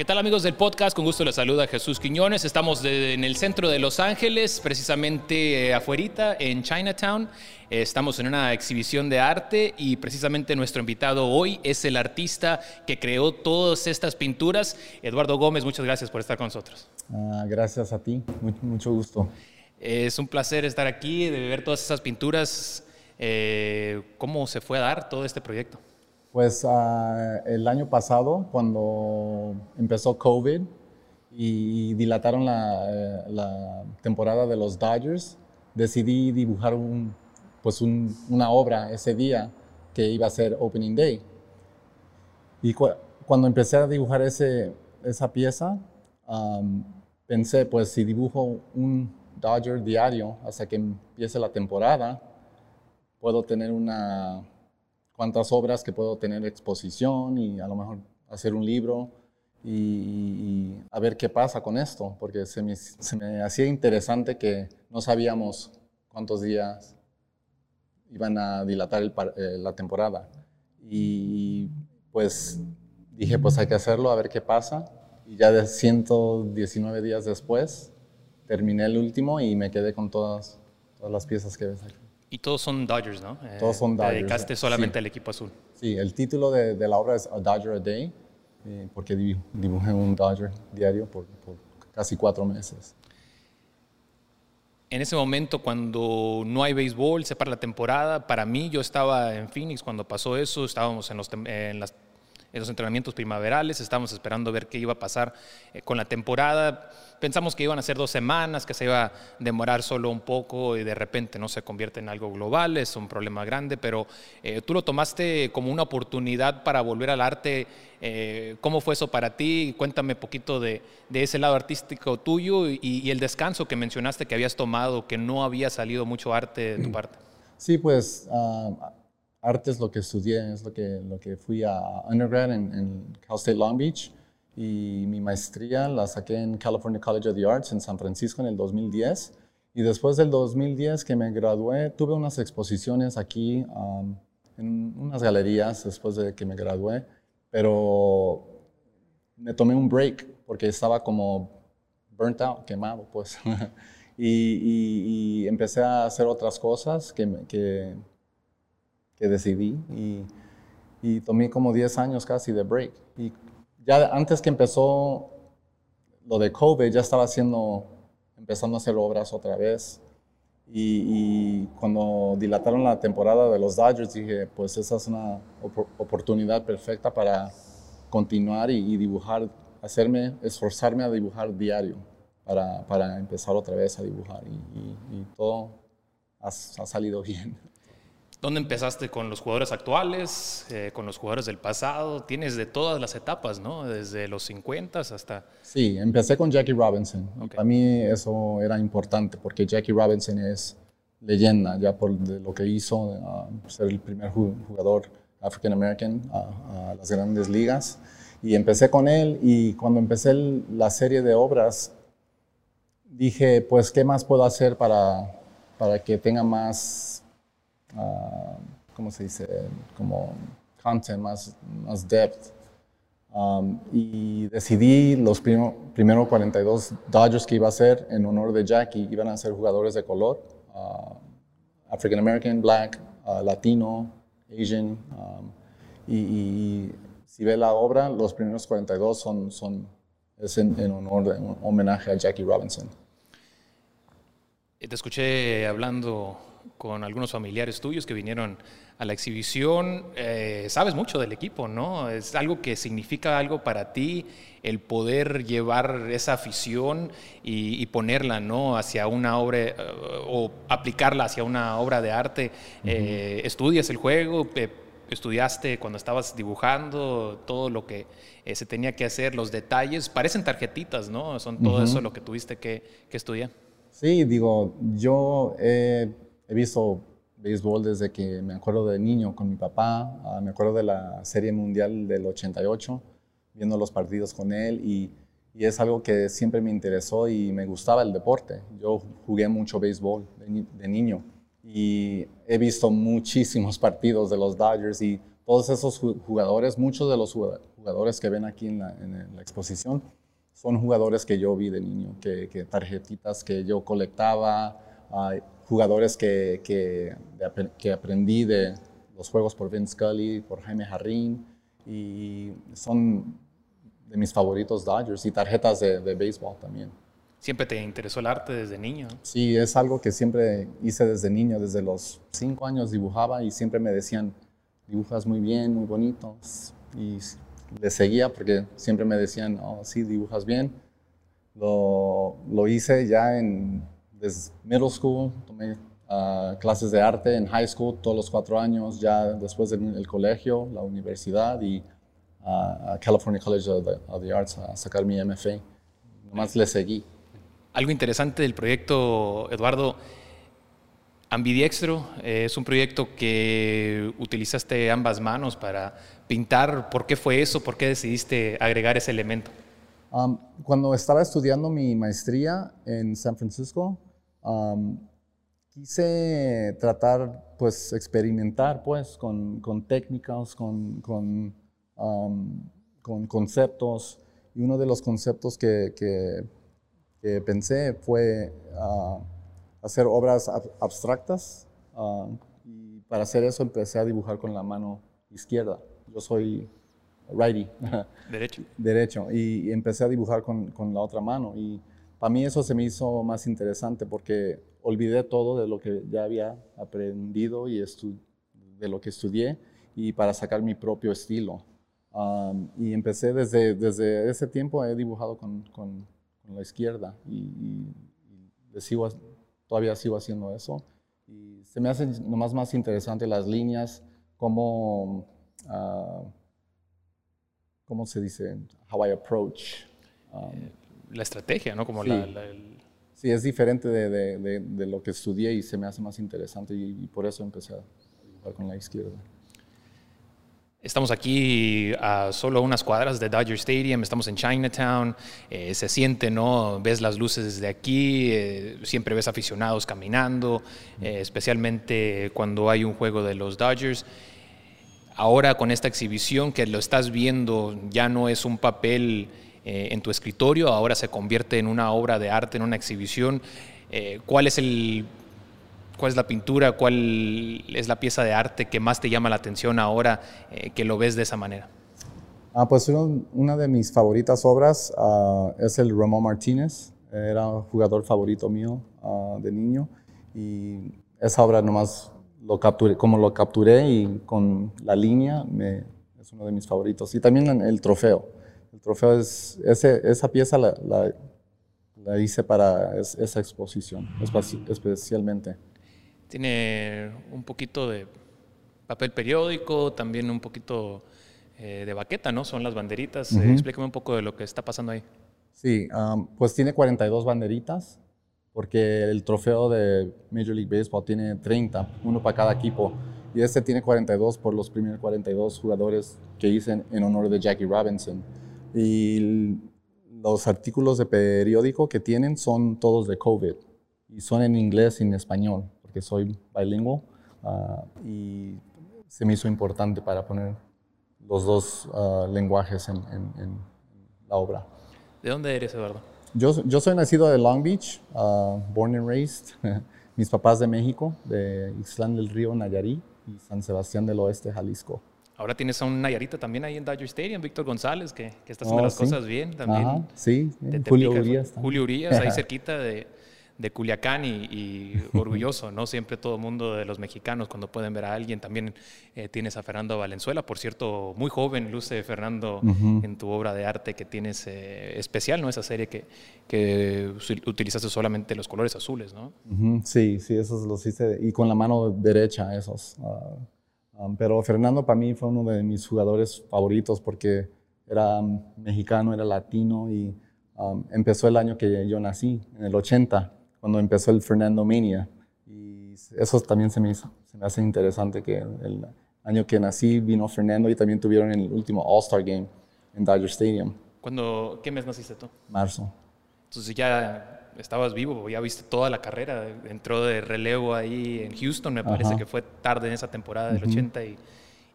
¿Qué tal amigos del podcast? Con gusto les saluda Jesús Quiñones. Estamos en el centro de Los Ángeles, precisamente eh, afuerita en Chinatown. Eh, estamos en una exhibición de arte y precisamente nuestro invitado hoy es el artista que creó todas estas pinturas. Eduardo Gómez, muchas gracias por estar con nosotros. Ah, gracias a ti, mucho, gusto. Es un placer estar aquí, de ver todas esas pinturas. Eh, ¿Cómo se fue a dar todo este proyecto? Pues ah, el año pasado, cuando empezó COVID y dilataron la, eh, temporada de los Dodgers, decidí dibujar pues una obra ese día que iba a ser Opening Day. Y cuando empecé a dibujar esa pieza, pensé, pues si dibujo un Dodger diario hasta que empiece la temporada, puedo tener una cuántas obras que puedo tener exposición y a lo mejor hacer un libro y, a ver qué pasa con esto, porque se me, hacía interesante que no sabíamos cuántos días iban a dilatar eh, la temporada. Y pues dije, pues hay que hacerlo, a ver qué pasa. Y ya de 119 días después, terminé el último y me quedé con todas, todas las piezas que ves aquí. Y todos son Dodgers, ¿no? Todos son Dodgers. dedicaste solamente al equipo azul. Sí, el título de, la obra es A Dodger a Day, eh, porque dibujé un Dodger diario por, casi cuatro meses. En ese momento, cuando no hay béisbol, se para la temporada, para mí, yo estaba en Phoenix cuando pasó eso, estábamos en, los, en las en los entrenamientos primaverales, estábamos esperando ver qué iba a pasar eh, con la temporada. Pensamos que iban a ser dos semanas, que se iba a demorar solo un poco y de repente no se convierte en algo global, es un problema grande, pero eh, tú lo tomaste como una oportunidad para volver al arte. Eh, ¿Cómo fue eso para ti? Cuéntame un poquito de, ese lado artístico tuyo y, el descanso que mencionaste que habías tomado, que no había salido mucho arte de tu parte. Sí, pues ah, arte es lo que estudié, es lo que, lo que fui a undergrad en, Cal State Long Beach y mi maestría la saqué en California College of the Arts en San Francisco en el 2010. Y después del 2010 que me gradué, tuve unas exposiciones aquí um, en unas galerías después de que me gradué, pero me tomé un break porque estaba como burnt out, quemado, pues. y, empecé a hacer otras cosas que que decidí y, y tomé como 10 años casi de break. Y ya antes que empezó lo de COVID, ya estaba haciendo, empezando a hacer obras otra vez. Y, cuando dilataron la temporada de los Dodgers, dije, pues esa es una oportunidad perfecta para continuar y, dibujar, hacerme, esforzarme a dibujar diario para, para empezar otra vez a dibujar. Y, todo ha, ha salido bien. ¿Dónde empezaste con los jugadores actuales, eh, con los jugadores del pasado? Tienes de todas las etapas, ¿no? Desde los 50 hasta... Sí, empecé con Jackie Robinson. Para mí eso era importante porque Jackie Robinson es leyenda ya por lo que hizo, ser el primer jugador African American a, las grandes ligas. Y empecé con él y cuando empecé la serie de obras, dije, pues, ¿qué más puedo hacer para, para que tenga más uh, ¿cómo se dice? Como content, más, más depth. Um, y decidí los primeros 42 Dodgers que iba a hacer en honor de Jackie. Iban a ser jugadores de color, uh, African American, Black, uh, Latino, Asian. Um, y, si ve la obra, los primeros 42 son, son es en, en honor, en homenaje a Jackie Robinson. Te escuché hablando con algunos familiares tuyos que vinieron a la exhibición. Eh, sabes mucho del equipo, ¿no? Es algo que significa algo para ti el poder llevar esa afición y, ponerla, ¿no? Hacia una obra eh, o aplicarla hacia una obra de arte. Eh, estudias el juego, estudiaste cuando estabas dibujando todo lo que se tenía que hacer, los detalles. Parecen tarjetitas, ¿no? Son todo eso lo que tuviste que, que estudiar. Sí, digo, yo he visto béisbol desde que me acuerdo de niño con mi papá, ah, me acuerdo de la Serie Mundial del 88, viendo los partidos con él y, y, es algo que siempre me interesó y me gustaba el deporte. Yo jugué mucho béisbol de, niño y he visto muchísimos partidos de los Dodgers y todos esos jugadores, muchos de los jugadores que ven aquí en la, en la exposición son jugadores que yo vi de niño, que, que tarjetitas que yo colectaba, jugadores que, que, que, aprendí de los juegos por Vince Scully, por Jaime Jarrín, y son de mis favoritos Dodgers y tarjetas de, de béisbol también. ¿Siempre te interesó el arte desde niño? Sí, es algo que siempre hice desde niño, desde los cinco años dibujaba y siempre me decían, dibujas muy bien, muy bonito. Y le seguía porque siempre me decían, oh, sí, dibujas bien. Lo, lo hice ya en desde middle school, tomé uh, clases de arte en high school todos los cuatro años, ya después del colegio, la universidad y uh, a California College of the, of the, Arts a sacar mi MFA. Nomás le seguí. Algo interesante del proyecto, Eduardo, Ambidiextro eh, es un proyecto que utilizaste ambas manos para pintar. ¿Por qué fue eso? ¿Por qué decidiste agregar ese elemento? Um, cuando estaba estudiando mi maestría en San Francisco, um, quise tratar, pues, experimentar, pues, con, con técnicas, con, con, um, con, conceptos. Y uno de los conceptos que, que, pensé fue uh, hacer obras abstractas. Uh, y para hacer eso empecé a dibujar con la mano izquierda. Yo soy righty. Derecho. Derecho. Y, empecé a dibujar con, con, la otra mano. Y para mí eso se me hizo más interesante porque olvidé todo de lo que ya había aprendido y de lo que estudié y para sacar mi propio estilo. Y empecé desde, desde ese tiempo, he dibujado con, con, la izquierda y, y, sigo, todavía sigo haciendo eso. Y se me hace nomás más interesante las líneas, cómo, uh, ¿cómo se dice? How I approach. Um, la estrategia, ¿no? Como sí. la, sí, es diferente de, de, de, lo que estudié y se me hace más interesante y, y por eso empecé a dibujar con la izquierda. Estamos aquí a solo unas cuadras de Dodger Stadium, estamos en Chinatown, eh, se siente, ¿no? Ves las luces desde aquí, eh, siempre ves aficionados caminando, eh, especialmente cuando hay un juego de los Dodgers. Ahora con esta exhibición que lo estás viendo ya no es un papel en tu escritorio, ahora se convierte en una obra de arte, en una exhibición. ¿Cuál es el ¿Cuál es la pintura? ¿Cuál es la pieza de arte que más te llama la atención ahora eh, que lo ves de esa manera? Ah, pues una de mis favoritas obras uh, es el Ramón Martínez. Era un jugador favorito mío uh, de niño. Y esa obra nomás lo capturé, como lo capturé y con la línea me, es uno de mis favoritos. Y también el trofeo. El trofeo es, ese, esa pieza la, la, la hice para esa exposición, especialmente. Tiene un poquito de papel periódico, también un poquito eh, de baqueta, ¿no? Son las banderitas. Eh, explícame un poco de lo que está pasando ahí. Sí, pues tiene 42 banderitas, porque el trofeo de Major League Baseball tiene 30, uno para cada equipo. Y este tiene 42 por los primeros 42 jugadores que hice en honor de Jackie Robinson. Y los artículos de periódico que tienen son todos de COVID y son en inglés y en español porque soy bilingüe ah, y se me hizo importante para poner los dos ah, lenguajes en, la obra. ¿De dónde eres, Eduardo? Yo, yo soy nacido de Long Beach, ah, born and raised. Mis papás de México, de Ixtlán del Río, Nayarit, y San Sebastián del Oeste, Jalisco. Ahora tienes a un Nayarita también ahí en Dodger Stadium, Víctor González, que, que está haciendo oh, las cosas bien también. sí, Julio Urias. Julio Urias, ahí cerquita de, de Culiacán y, orgulloso, ¿no? Siempre todo el mundo de los mexicanos cuando pueden ver a alguien. También eh, tienes a Fernando Valenzuela, por cierto, muy joven, luce Fernando en tu obra de arte que tienes eh, especial, ¿no? Esa serie que, que utilizaste solamente los colores azules, ¿no? Sí, sí, esos los hice y con la mano derecha esos. Ah, um, pero Fernando para mí fue uno de mis jugadores favoritos porque era um, mexicano, era latino y um, empezó el año que yo nací, en el 80 cuando empezó el Fernando Mania. Y eso también se me, hizo, se me hace interesante que el año que nací vino Fernando y también tuvieron el último All-Star Game en Dodger Stadium. ¿Cuándo, ¿Qué mes naciste tú? Marzo. Entonces ya estabas vivo, ya viste toda la carrera, entró de relevo ahí en Houston, me parece que fue tarde en esa temporada del 80 y,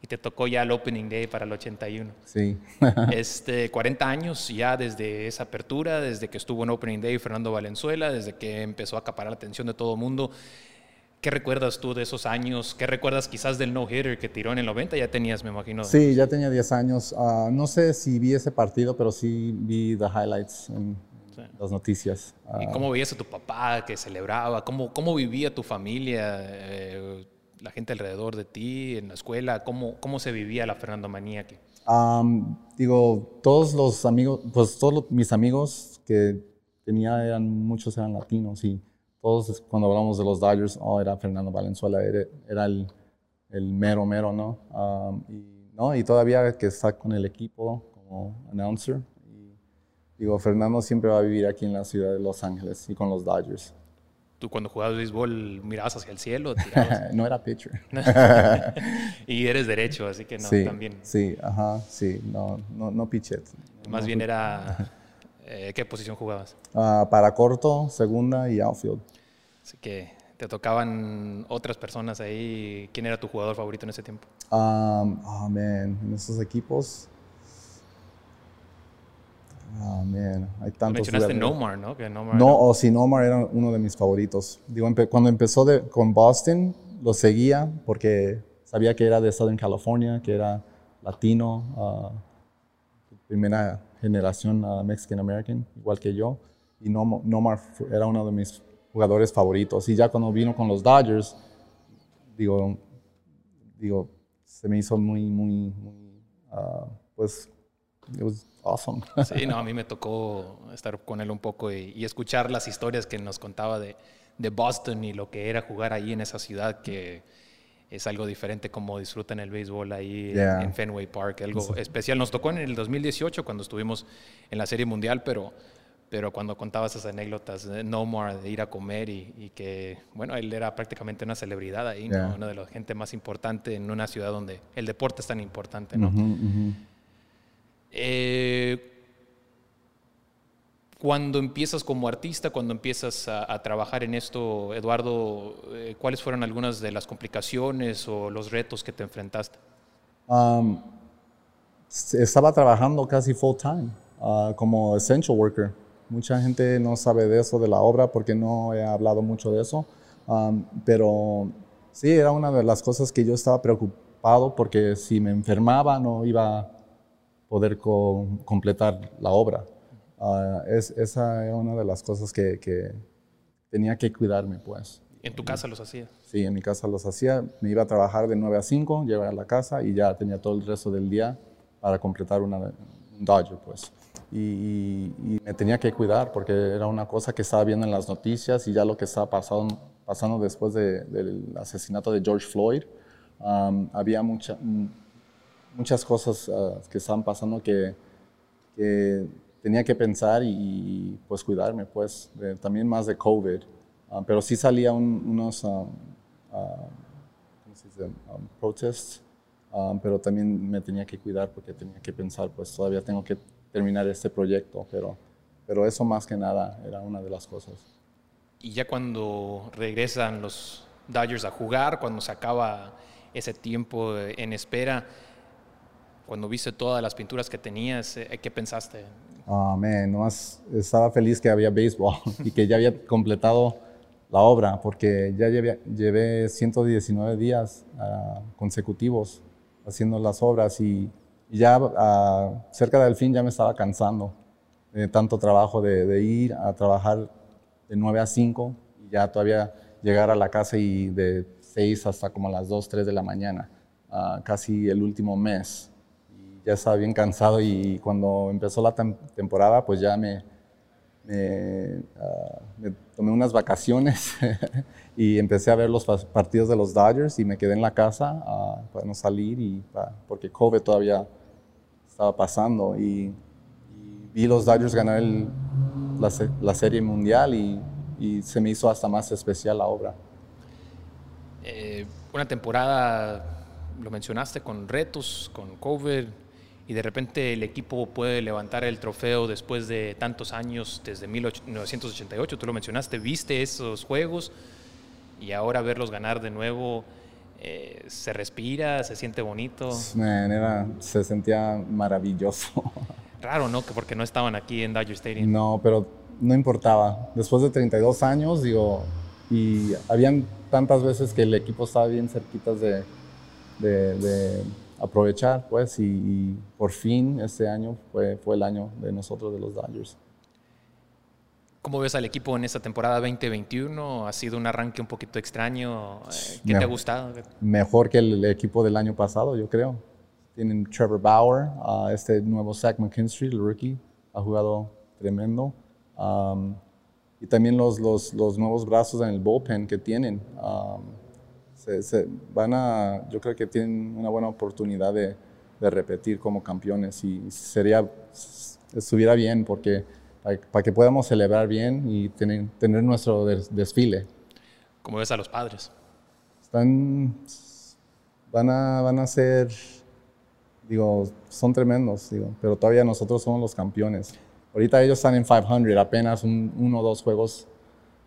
y te tocó ya el Opening Day para el 81. Sí. este, 40 años ya desde esa apertura, desde que estuvo en Opening Day Fernando Valenzuela, desde que empezó a acaparar la atención de todo el mundo. ¿Qué recuerdas tú de esos años? ¿Qué recuerdas quizás del no-hitter que tiró en el 90? Ya tenías, me imagino. Sí, ya tenía 10 años. Ah, no sé si vi ese partido, pero sí vi the highlights en las noticias. ¿Y cómo veías a tu papá que celebraba? ¿Cómo, cómo vivía tu familia? Eh, la gente alrededor de ti, en la escuela? ¿Cómo, cómo se vivía la Fernando Manía? digo, todos los amigos, pues todos mis amigos que tenía eran, muchos eran latinos y todos cuando hablamos de los Dodgers, oh, era Fernando Valenzuela, era, era el, el, mero, mero, ¿no? y, ¿no? Y todavía que está con el equipo como announcer. Digo, Fernando siempre va a vivir aquí en la ciudad de Los Ángeles y con los Dodgers tú cuando jugabas béisbol mirabas hacia el cielo. no era pitcher. y eres derecho, así que no, sí, también. Sí, ajá, sí, no, no, no pitchet. Más bien era, eh, ¿qué posición jugabas? Uh, para corto, segunda y outfield. Así que te tocaban otras personas ahí. ¿Quién era tu jugador favorito en ese tiempo? Um, oh, man, en esos equipos Ah, man, hay tantos. Mencionaste Nomar, ¿no? Que Nomar no, o si Nomar era uno de mis favoritos. Digo, cuando empezó de, con Boston, lo seguía porque sabía que era de Southern California, que era latino, uh, primera generación uh, Mexican American, igual que yo. Y Nomar era uno de mis jugadores favoritos. Y ya cuando vino con los Dodgers, digo, digo se me hizo muy, muy, muy, uh, pues, it was awesome. Sí, no, a mí me tocó estar con él un poco y, escuchar las historias que nos contaba de, de, Boston y lo que era jugar ahí en esa ciudad que es algo diferente como disfrutan el béisbol ahí en, Fenway Park, algo especial. Nos tocó en el 2018 cuando estuvimos en la Serie Mundial, pero pero cuando contaba esas anécdotas de Nomar, de ir a comer y, que, bueno, él era prácticamente una celebridad ahí, una de las gente más importante en una ciudad donde el deporte es tan importante, ¿no? Eh, cuando empiezas como artista, cuando empiezas a, trabajar en esto, Eduardo, eh, ¿cuáles fueron algunas de las complicaciones o los retos que te enfrentaste? Um, estaba trabajando casi full time uh, como essential worker. Mucha gente no sabe de eso, de la obra, porque no he hablado mucho de eso. Um, pero sí, era una de las cosas que yo estaba preocupado porque si me enfermaba no iba poder completar la obra. Ah, es, esa era una de las cosas que, que, tenía que cuidarme, pues. ¿En tu casa los hacía? Sí, en mi casa los hacía. Me iba a trabajar de 9 a 5, llegar a la casa y ya tenía todo el resto del día para completar una, un Dodger, pues. Y, me tenía que cuidar porque era una cosa que estaba viendo en las noticias y ya lo que estaba pasando, pasando después del asesinato de George Floyd. había mucha, muchas cosas ah, que estaban pasando que, tenía que pensar y, pues cuidarme, pues también más de COVID. Ah, pero sí salía unos um, pero también me tenía que cuidar porque tenía que pensar, pues todavía tengo que terminar este proyecto, pero, pero eso más que nada era una de las cosas. Y ya cuando regresan los Dodgers a jugar, cuando se acaba ese tiempo en espera, cuando viste todas las pinturas que tenías, eh, ¿qué pensaste? Nomás estaba feliz que había béisbol y que ya había completado la obra, porque ya llevé, llevé 119 días ah, consecutivos haciendo las obras y, ya uh, cerca del fin ya me estaba cansando de tanto trabajo de, de, ir a trabajar de 9 a 5 y ya todavía llegar a la casa y de 6 hasta como las 2, 3 de la mañana, casi el último mes ya estaba bien cansado y cuando empezó la temporada, pues ya me, ah, tomé unas vacaciones y empecé a ver los partidos de los Dodgers y me quedé en la casa uh, para no salir y porque COVID todavía estaba pasando y, vi los Dodgers ganar la, serie mundial y, se me hizo hasta más especial la obra. Eh, una temporada, lo mencionaste, con retos, con COVID, y de repente el equipo puede levantar el trofeo después de tantos años, desde 1988, tú lo mencionaste, viste esos juegos y ahora verlos ganar de nuevo, eh, se respira, se siente bonito. se sentía maravilloso. Raro, ¿no? Porque no estaban aquí en Dodger Stadium. No, pero no importaba. Después de 32 años, digo, y habían tantas veces que el equipo estaba bien cerquitas de, de, aprovechar, pues, y, por fin este año fue, fue el año de nosotros, de los Dodgers. ¿Cómo ves al equipo en esta temporada 2021? ¿Ha sido un arranque un poquito extraño? Eh, ¿Qué te ha gustado? Mejor que el equipo del año pasado, yo creo. Tienen Trevor Bauer, este nuevo Zach McKinstry, el rookie, ha jugado tremendo. y también los, los, los, nuevos brazos en el bullpen que tienen. Se, van a, yo creo que tienen una buena oportunidad de, de repetir como campeones y sería, estuviera bien porque para, que podamos celebrar bien y tener, tener nuestro desfile. ¿Cómo ves a los padres? Están, van a, van a ser, digo, son tremendos, digo, pero todavía nosotros somos los campeones. Ahorita ellos están en 500, apenas uno o dos juegos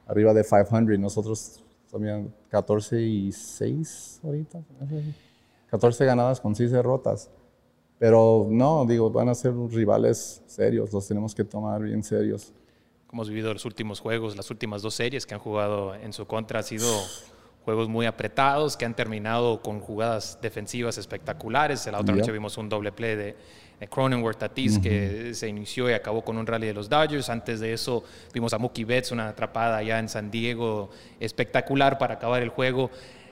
arriba de 500. Nosotros también 14 y 6 ahorita. 14 ganadas con 6 derrotas. Pero no, digo, van a ser rivales serios, los tenemos que tomar bien serios. Hemos vivido los últimos juegos, las últimas dos series que han jugado en su contra, han sido juegos muy apretados, que han terminado con jugadas defensivas espectaculares. La otra noche vimos un doble play de, Cronenworth Tatis que se inició y acabó con un rally de los Dodgers. Antes de eso vimos a Mookie Betts, una atrapada allá en San Diego espectacular para acabar el juego.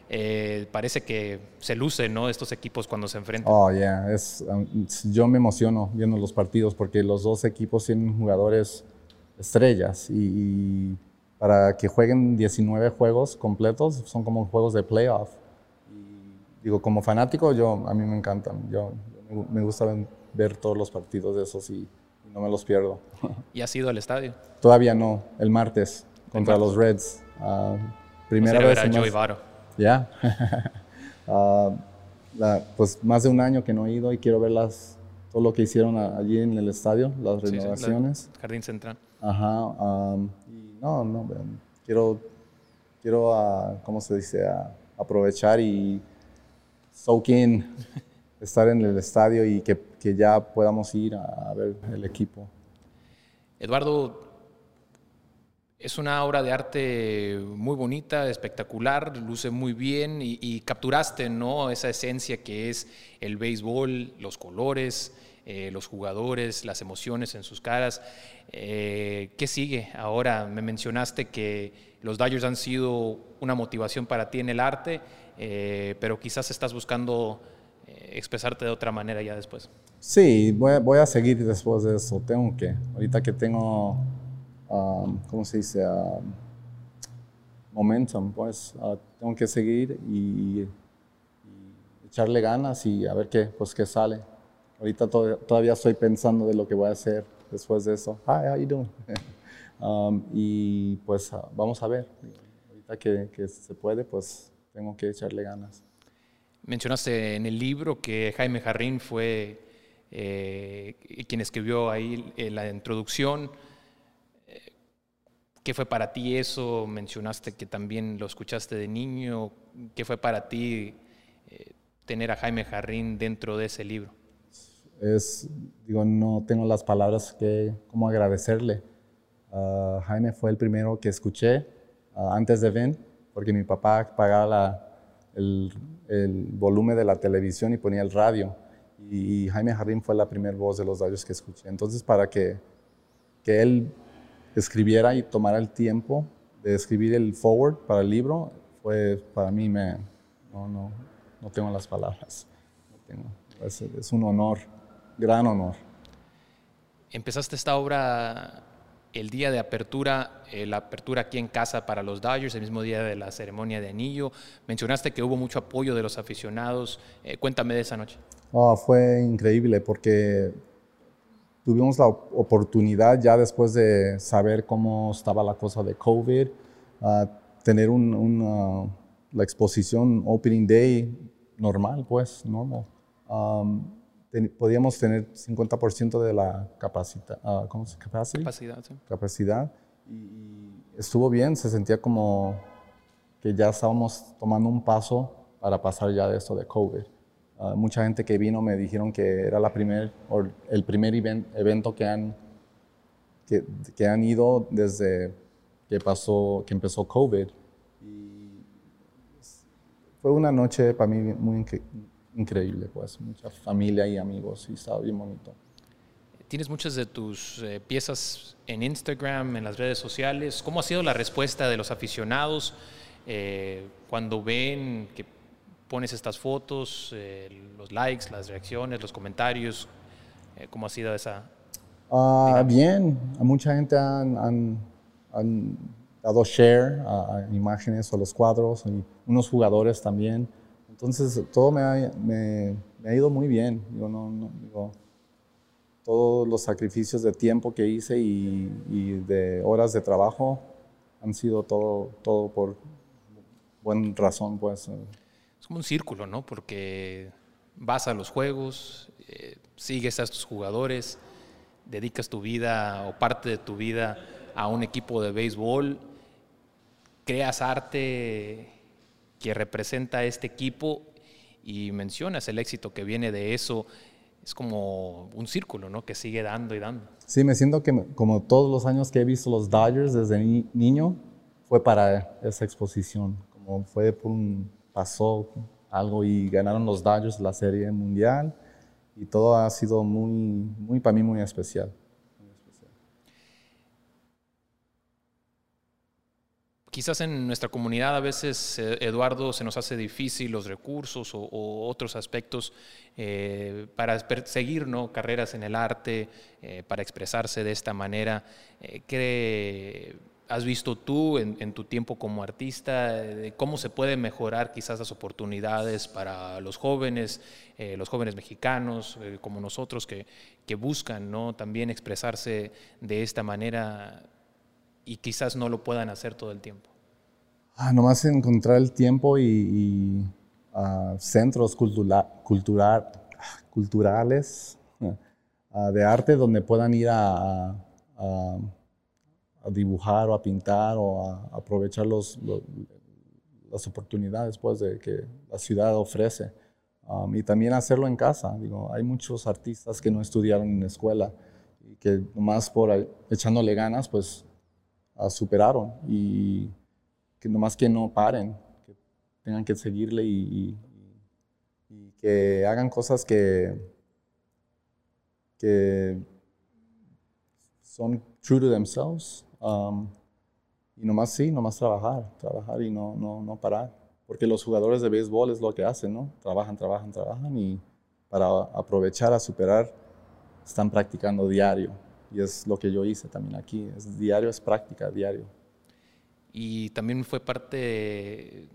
Eh, parece que se lucen ¿no? estos equipos cuando se enfrentan. Oh, yeah. Es, um, yo me emociono viendo los partidos porque los dos equipos tienen jugadores estrellas y, para que jueguen 19 juegos completos son como juegos de playoff. Y, digo, como fanático, yo, a mí me encantan. Yo, me gusta ver todos los partidos de esos y, no me los pierdo. ¿Y has ido al estadio? Todavía no, el martes contra los Reds. Uh, primera vez. en ya. Ah, pues más de un año que no he ido y quiero ver las, todo lo que hicieron allí en el estadio, las renovaciones. Jardín Central. Ajá. y no, no, quiero, quiero uh, ¿cómo se dice? aprovechar y soak in, estar en el estadio y que, que ya podamos ir a ver el equipo. Eduardo, es una obra de arte muy bonita, espectacular, luce muy bien y, capturaste ¿no? esa esencia que es el béisbol, los colores, eh, los jugadores, las emociones en sus caras. Eh, ¿Qué sigue ahora? Me mencionaste que los Dodgers han sido una motivación para ti en el arte, eh, pero quizás estás buscando expresarte de otra manera ya después. Sí, voy voy a seguir después de eso. Tengo que, ahorita que tengo Um, ¿cómo se dice? Um, momentum, pues uh, tengo que seguir y, echarle ganas y a ver qué, pues qué sale. Ahorita todavía estoy pensando de lo que voy a hacer después de eso. Hi, how you doing? Um, y pues uh, vamos a ver. Ahorita que, que, se puede, pues tengo que echarle ganas. Mencionaste en el libro que Jaime Jarrín fue eh, quien escribió ahí eh, la introducción. ¿Qué fue para ti eso? Mencionaste que también lo escuchaste de niño. ¿Qué fue para ti eh, tener a Jaime Jarrín dentro de ese libro? Es, digo, no tengo las palabras que, como agradecerle. Ah, Jaime fue el primero que escuché ah, antes de ver, porque mi papá pagaba el, el, volumen de la televisión y ponía el radio. Y, Jaime Jarrín fue la primera voz de los radios que escuché. Entonces, para que, que él escribiera y tomara el tiempo de escribir el forward para el libro, fue para mí, me, no, no, no tengo las palabras. es, un honor, gran honor. Empezaste esta obra el día de apertura, eh, la apertura aquí en casa para los Dodgers, el mismo día de la ceremonia de anillo. Mencionaste que hubo mucho apoyo de los aficionados. Eh, cuéntame de esa noche. Oh, fue increíble porque tuvimos la oportunidad ya después de saber cómo estaba la cosa de COVID, tener una, la exposición Opening Day normal, pues, normal. podíamos tener 50% de la capacidad, uh, ¿cómo se Capacidad, sí. Capacidad. Y, estuvo bien, se sentía como que ya estábamos tomando un paso para pasar ya de esto de COVID. Ah, mucha gente que vino me dijeron que era la primer, el primer evento que han, que, que, han ido desde que, pasó, que empezó COVID. Y fue una noche para mí muy increíble, pues, mucha familia y amigos y estaba bien bonito. Tienes muchas de tus eh, piezas en Instagram, en las redes sociales. ¿Cómo ha sido la respuesta de los aficionados eh, cuando ven que pones estas fotos, eh, los likes, las reacciones, los comentarios? ¿Cómo ha sido esa? Uh, bien, a mucha gente han, han, dado share a, imágenes o los cuadros y unos jugadores también. Entonces todo me ha, me, me ha ido muy bien. No, no, digo, todos los sacrificios de tiempo que hice y, de horas de trabajo han sido todo, todo por buena razón, pues. Como un círculo, ¿no? Porque vas a los juegos, eh, sigues a estos jugadores, dedicas tu vida o parte de tu vida a un equipo de béisbol, creas arte que representa a este equipo y mencionas el éxito que viene de eso es como un círculo, ¿no? Que sigue dando y dando. Sí, me siento que como todos los años que he visto los Dodgers desde niño, fue para esa exposición. Como fue por un, pasó algo y ganaron los Dodgers la Serie Mundial y todo ha sido muy, muy para mí muy especial. Quizás en nuestra comunidad a veces, eh, Eduardo, se nos hace difícil los recursos o, otros aspectos eh, para seguir ¿no? carreras en el arte, eh, para expresarse de esta manera. ¿Qué has visto tú en, tu tiempo como artista? ¿Cómo se puede mejorar quizás las oportunidades para los jóvenes, los jóvenes mexicanos como nosotros que, que buscan ¿no? también expresarse de esta manera? y quizás no lo puedan hacer todo el tiempo? Ah, nomás encontrar el tiempo y, ah, centros cultural, culturales ah, de arte donde puedan ir a, dibujar o a pintar o a, aprovechar los, las oportunidades pues, de que la ciudad ofrece. Um, y también hacerlo en casa. Digo, hay muchos artistas que no estudiaron en la escuela y que nomás por echándole ganas, pues superaron y que nomás que no paren, que tengan que seguirle y, que hagan cosas que, que son true to themselves. Um, y nomás sí, nomás trabajar, trabajar y no, no, no parar. Porque los jugadores de béisbol es lo que hacen, ¿no? Trabajan, trabajan, trabajan y para aprovechar a superar están practicando diario. Y es lo que yo hice también aquí. Es diario, es práctica, diario. Y también fue parte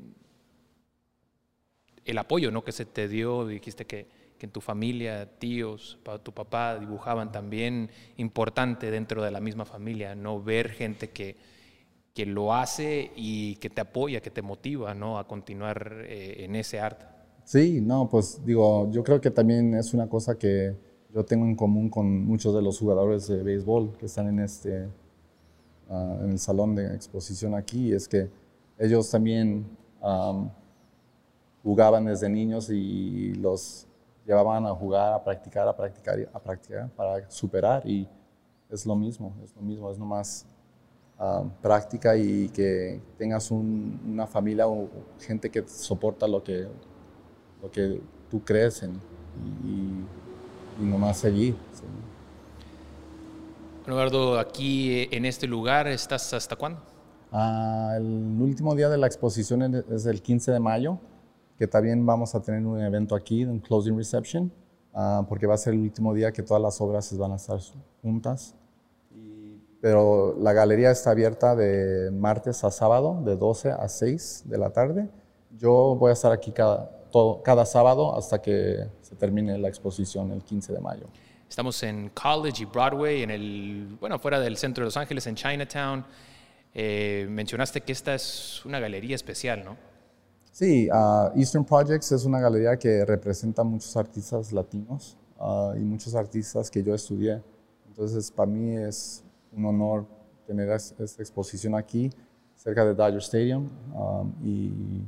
el apoyo ¿no? que se te dio. Dijiste que, que en tu familia, tíos, tu papá dibujaban también importante dentro de la misma familia, ¿no? Ver gente que, que lo hace y que te apoya, que te motiva ¿no? a continuar eh, en ese arte. Sí, no, pues digo, yo creo que también es una cosa que yo tengo en común con muchos de los jugadores de béisbol que están en, este, ah, en el salón de exposición aquí, es que ellos también jugaban desde niños y los llevaban a jugar, a practicar, a practicar, a practicar para superar y es lo mismo, es lo mismo, es nomás práctica y que tengas una familia o gente que soporta lo que, lo que tú crees en, y y nomás seguir. Eduardo, aquí eh, en este lugar, ¿estás hasta cuándo? Ah, el último día de la exposición es el 15 de mayo, que también vamos a tener un evento aquí, un closing reception, ah, porque va a ser el último día que todas las obras van a estar juntas. pero la galería está abierta de martes a sábado, de 12 a 6 de la tarde. Yo voy a estar aquí cada, cada sábado hasta que se termine la exposición el 15 de mayo. Estamos en College y Broadway, en el, bueno, fuera del centro de Los Ángeles, en Chinatown. Eh, mencionaste que esta es una galería especial, ¿no? Sí, uh, Eastern Projects es una galería que representa muchos artistas latinos uh, y muchos artistas que yo estudié. Entonces, para mí es un honor tener esta exposición aquí, cerca de Dodger Stadium. Um, y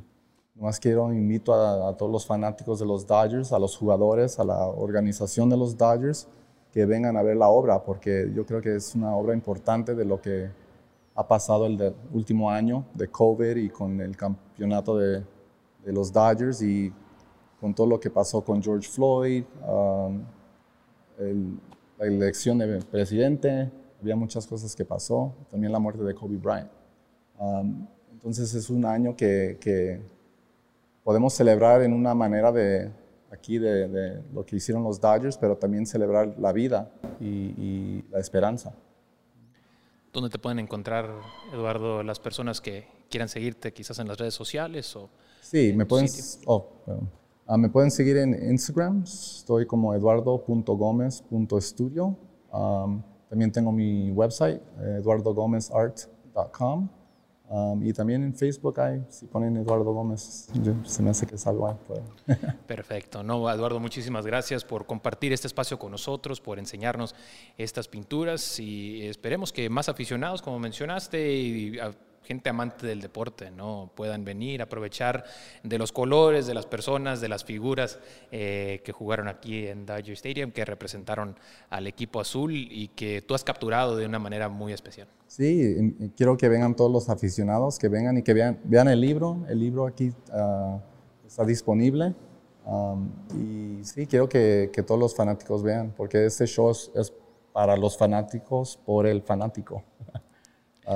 Nomás quiero, invito a, a, todos los fanáticos de los Dodgers, a los jugadores, a la organización de los Dodgers, que vengan a ver la obra, porque yo creo que es una obra importante de lo que ha pasado el último año de COVID y con el campeonato de, de, los Dodgers y con todo lo que pasó con George Floyd, um, la elección de presidente, había muchas cosas que pasó, también la muerte de Kobe Bryant. Um, entonces es un año que, podemos celebrar en una manera de aquí de, lo que hicieron los Dodgers, pero también celebrar la vida y la esperanza. ¿Dónde te pueden encontrar, Eduardo, las personas que quieran seguirte quizás en las redes sociales? O sí, me pueden, oh, uh, me pueden seguir en Instagram, estoy como eduardo.gomez.studio. Um, también tengo mi website, eduardogomezart.com. Um, y también en Facebook hay, si ponen Eduardo Gómez, se me hace que salgo. Perfecto. No, Eduardo, muchísimas gracias por compartir este espacio con nosotros, por enseñarnos estas pinturas y esperemos que más aficionados, como mencionaste, y, gente amante del deporte, ¿no? Puedan venir, aprovechar de los colores, de las personas, de las figuras eh, que jugaron aquí en Dodger Stadium, que representaron al equipo azul y que tú has capturado de una manera muy especial. Sí, quiero que vengan todos los aficionados, que vengan y que vean, el libro. El libro aquí uh, está disponible. Um, y sí, quiero que, todos los fanáticos vean, porque este show es para los fanáticos por el fanático.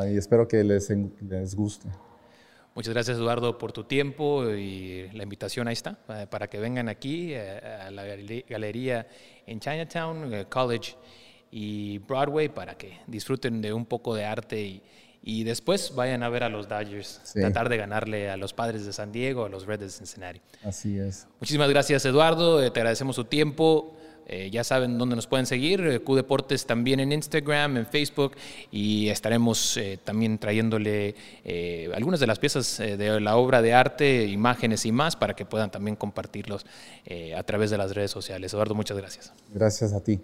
y espero que les, les guste. Muchas gracias Eduardo por tu tiempo y la invitación ahí está, para que vengan aquí eh, a la galería en Chinatown eh, College y Broadway para que disfruten de un poco de arte y, y después vayan a ver a los Dodgers, sí. tratar de ganarle a los padres de San Diego, a los Reds de Cincinnati. Así es. Muchísimas gracias Eduardo, eh, te agradecemos su tiempo. Eh, ya saben dónde nos pueden seguir, eh, Q Deportes también en Instagram, en Facebook y estaremos eh, también trayéndole eh, algunas de las piezas eh, de la obra de arte, imágenes y más para que puedan también compartirlos a través de las redes sociales. Eduardo, muchas gracias. Gracias a ti.